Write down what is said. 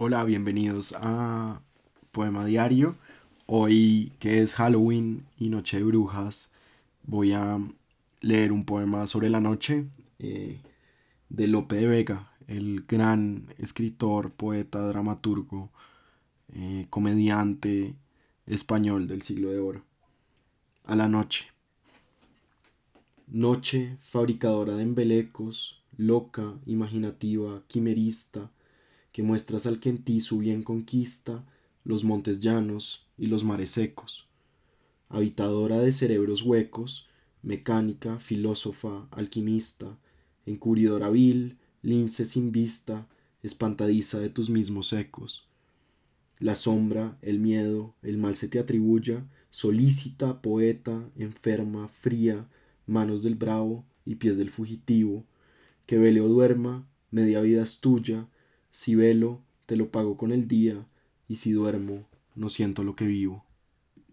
Hola, bienvenidos a Poema Diario. Hoy que es Halloween y Noche de Brujas, voy a leer un poema sobre la noche eh, de Lope de Vega, el gran escritor, poeta, dramaturgo, eh, comediante español del siglo de oro. A la noche. Noche fabricadora de embelecos, loca, imaginativa, quimerista, que muestras al que en ti su bien conquista los montes llanos y los mares secos. Habitadora de cerebros huecos, mecánica, filósofa, alquimista, encubridora vil, lince sin vista, espantadiza de tus mismos ecos. La sombra, el miedo, el mal se te atribuya, solícita, poeta, enferma, fría, manos del bravo y pies del fugitivo, que vele o duerma, media vida es tuya, si velo, te lo pago con el día, y si duermo, no siento lo que vivo.